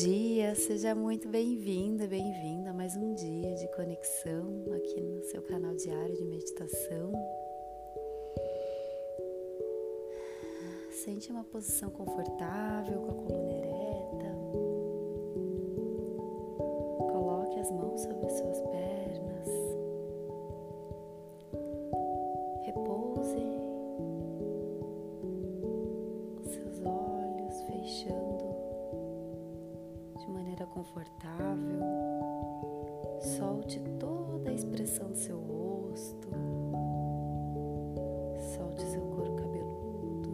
dia, seja muito bem-vinda, bem-vinda a mais um dia de conexão aqui no seu canal diário de meditação. Sente uma posição confortável com a coluna ereta. Coloque as mãos sobre as suas pernas. Confortável. Solte toda a expressão do seu rosto. Solte seu couro cabeludo.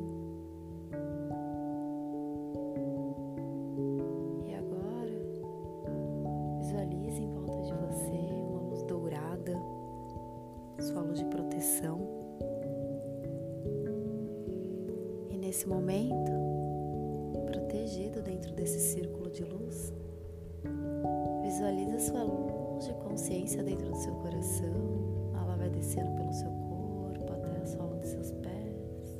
E agora, visualize em volta de você uma luz dourada, sua luz de proteção. E nesse momento, luz de consciência dentro do seu coração. Ela vai descendo pelo seu corpo até a sola dos seus pés,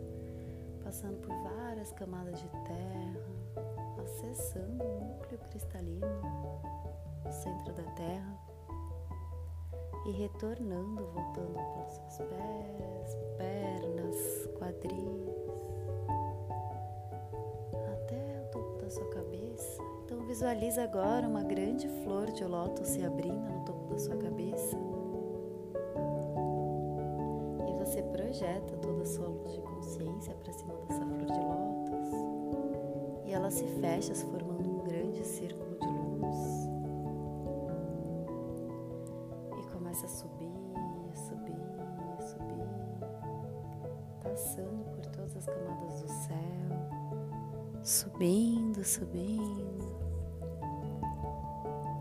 passando por várias camadas de terra, acessando o núcleo cristalino, o centro da terra e retornando, voltando pelos seus pés, pernas, quadris, visualize agora uma grande flor de lótus se abrindo no topo da sua cabeça. E você projeta toda a sua luz de consciência para cima dessa flor de lótus. E ela se fecha, se formando um grande círculo de luz. E começa a subir, subir, subir, passando por todas as camadas do céu, subindo, subindo,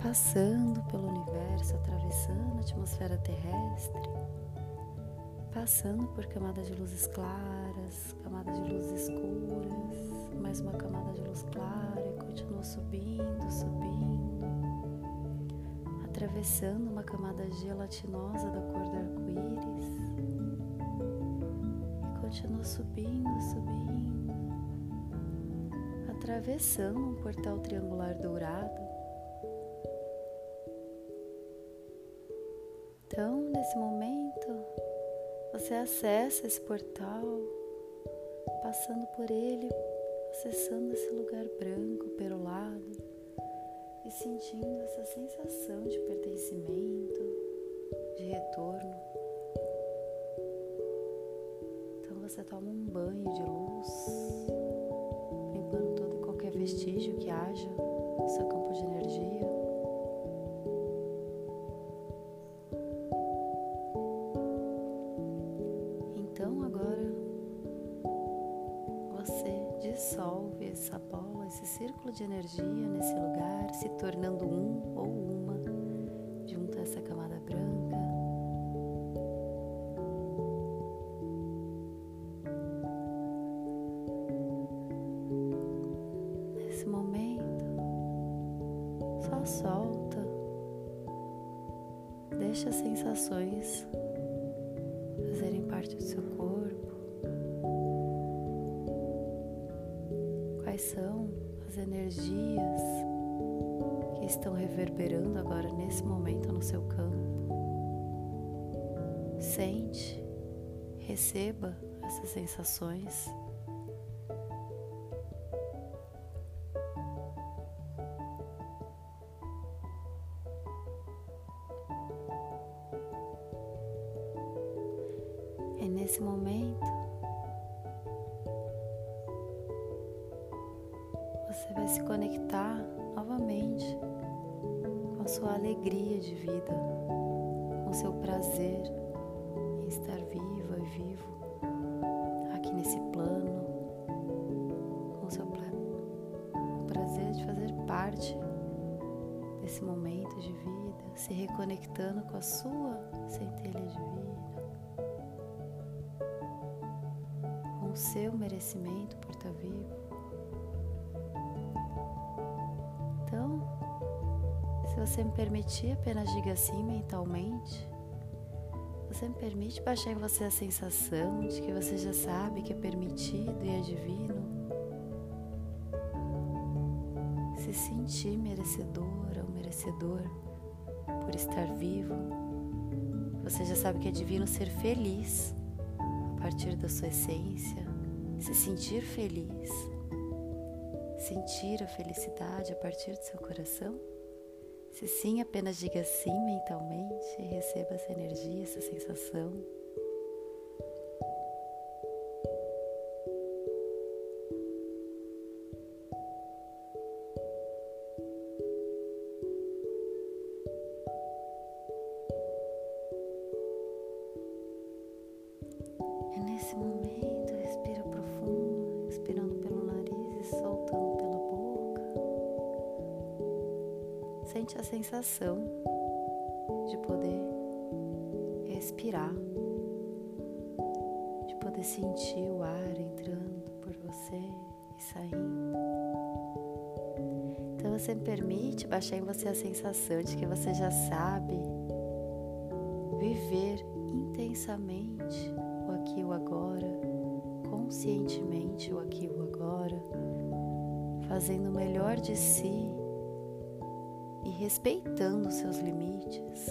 passando pelo universo, atravessando a atmosfera terrestre, passando por camadas de luzes claras, camadas de luzes escuras, mais uma camada de luz clara e continua subindo, subindo atravessando uma camada gelatinosa da cor do arco-íris e continua subindo, subindo, atravessando um portal triangular dourado. Então, nesse momento, você acessa esse portal, passando por ele, acessando esse lugar branco, perolado e sentindo essa sensação de pertencimento, de retorno. Então você toma um banho de luz, limpando todo e qualquer vestígio que haja no seu campo de energia. Dissolve essa bola, esse círculo de energia nesse lugar, se tornando um ou uma junto a essa camada branca. Nesse momento, só solta, deixa as sensações fazerem parte do seu corpo. Quais são as energias que estão reverberando agora nesse momento no seu campo. Sente, receba essas sensações. Sua alegria de vida, o seu prazer em estar viva e vivo aqui nesse plano, com o seu com o prazer de fazer parte desse momento de vida, se reconectando com a sua centelha de vida, com o seu merecimento por estar vivo. Então, se você me permitir, apenas diga assim mentalmente. Você me permite baixar em você a sensação de que você já sabe que é permitido e é divino? se sentir merecedora ou merecedor por estar vivo. Você já sabe que é divino ser feliz a partir da sua essência, se sentir feliz, sentir a felicidade a partir do seu coração. Se sim, apenas diga sim mentalmente e receba essa energia, essa sensação. A sensação de poder respirar, de poder sentir o ar entrando por você e saindo. Então você permite baixar em você a sensação de que você já sabe viver intensamente o aqui e o agora, conscientemente o aqui e o agora, fazendo o melhor de si e respeitando seus limites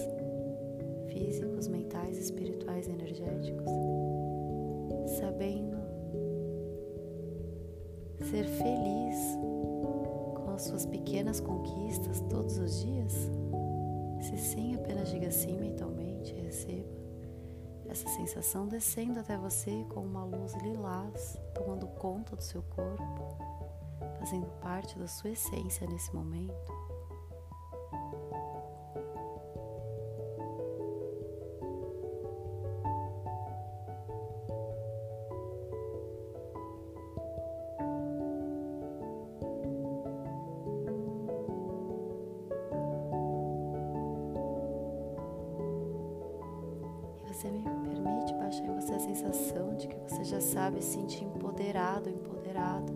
físicos, mentais, espirituais, energéticos, sabendo ser feliz com as suas pequenas conquistas todos os dias? Se sim, apenas diga sim mentalmente receba essa sensação descendo até você com uma luz lilás, tomando conta do seu corpo, fazendo parte da sua essência nesse momento. Você me permite baixar em você a sensação de que você já sabe se sentir empoderado, empoderado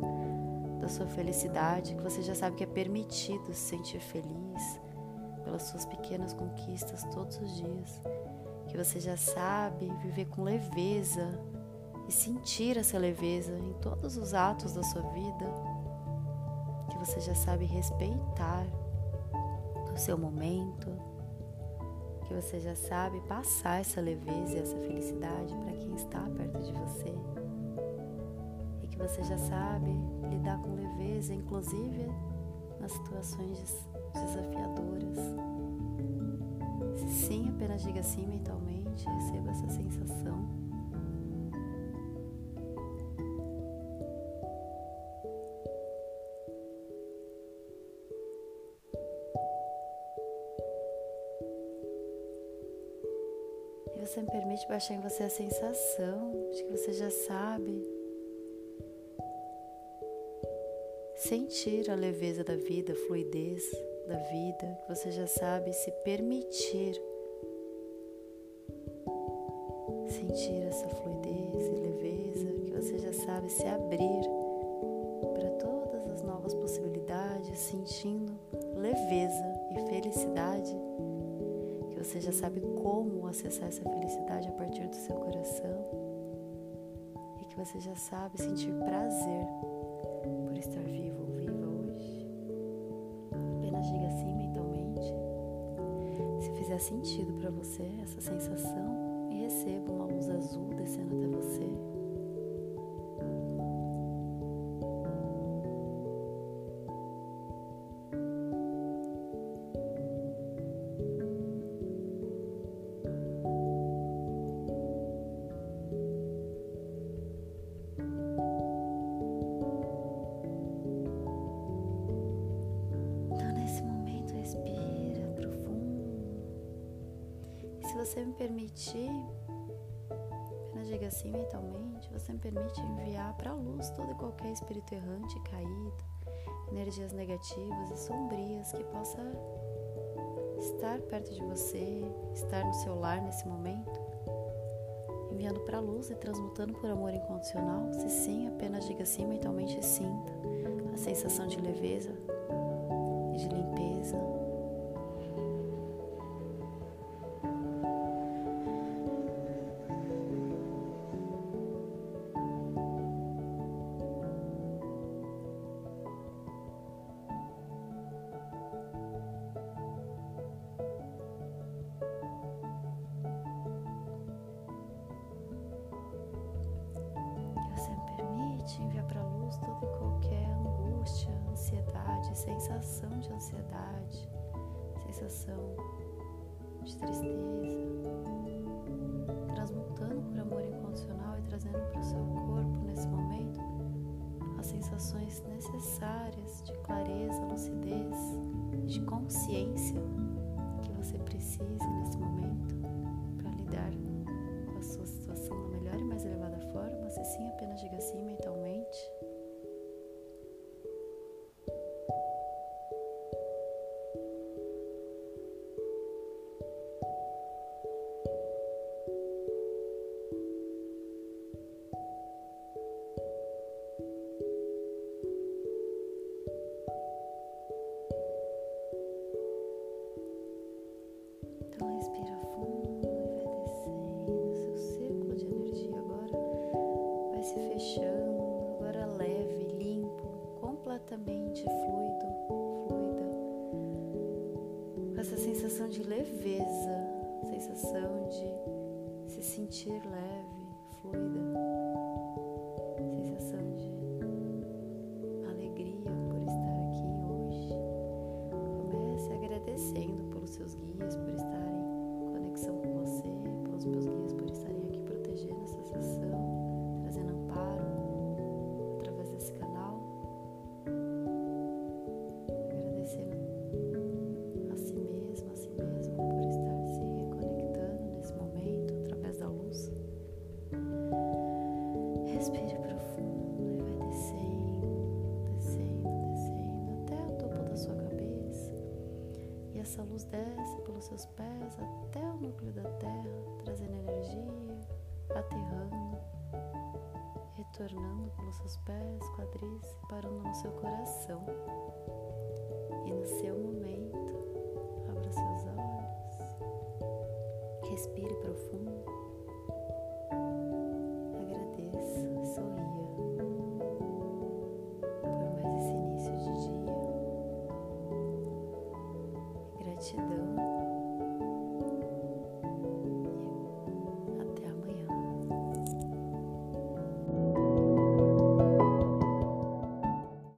da sua felicidade, que você já sabe que é permitido se sentir feliz pelas suas pequenas conquistas todos os dias, que você já sabe viver com leveza e sentir essa leveza em todos os atos da sua vida, que você já sabe respeitar o seu momento, que você já sabe passar essa leveza e essa felicidade para quem está perto de você. E que você já sabe lidar com leveza, inclusive nas situações desafiadoras. Se sim, apenas diga sim mentalmente, receba essa sensação. Você me permite baixar em você a sensação de que você já sabe. Sentir a leveza da vida, a fluidez da vida, que você já sabe se permitir sentir essa fluidez e leveza, que você já sabe se abrir para todas as novas possibilidades, sentindo leveza e felicidade você já sabe como acessar essa felicidade a partir do seu coração e que você já sabe sentir prazer por estar vivo ou viva hoje. Apenas diga assim mentalmente, se fizer sentido para você essa sensação e receba uma luz azul descendo até você. Você me permitir, apenas diga assim mentalmente, você me permite enviar para a luz todo e qualquer espírito errante, caído, energias negativas e sombrias que possa estar perto de você, estar no seu lar nesse momento, enviando para a luz e transmutando por amor incondicional. Se sim, apenas diga sim mentalmente e sinta a sensação de leveza ansiedade, sensação de tristeza, transmutando por amor incondicional e trazendo para o seu corpo nesse momento as sensações necessárias de clareza, lucidez, de consciência que você precise nesse momento essa luz desce pelos seus pés até o núcleo da Terra, trazendo energia, aterrando, retornando pelos seus pés, quadris, parando no seu coração. E no seu momento, abra seus olhos, respire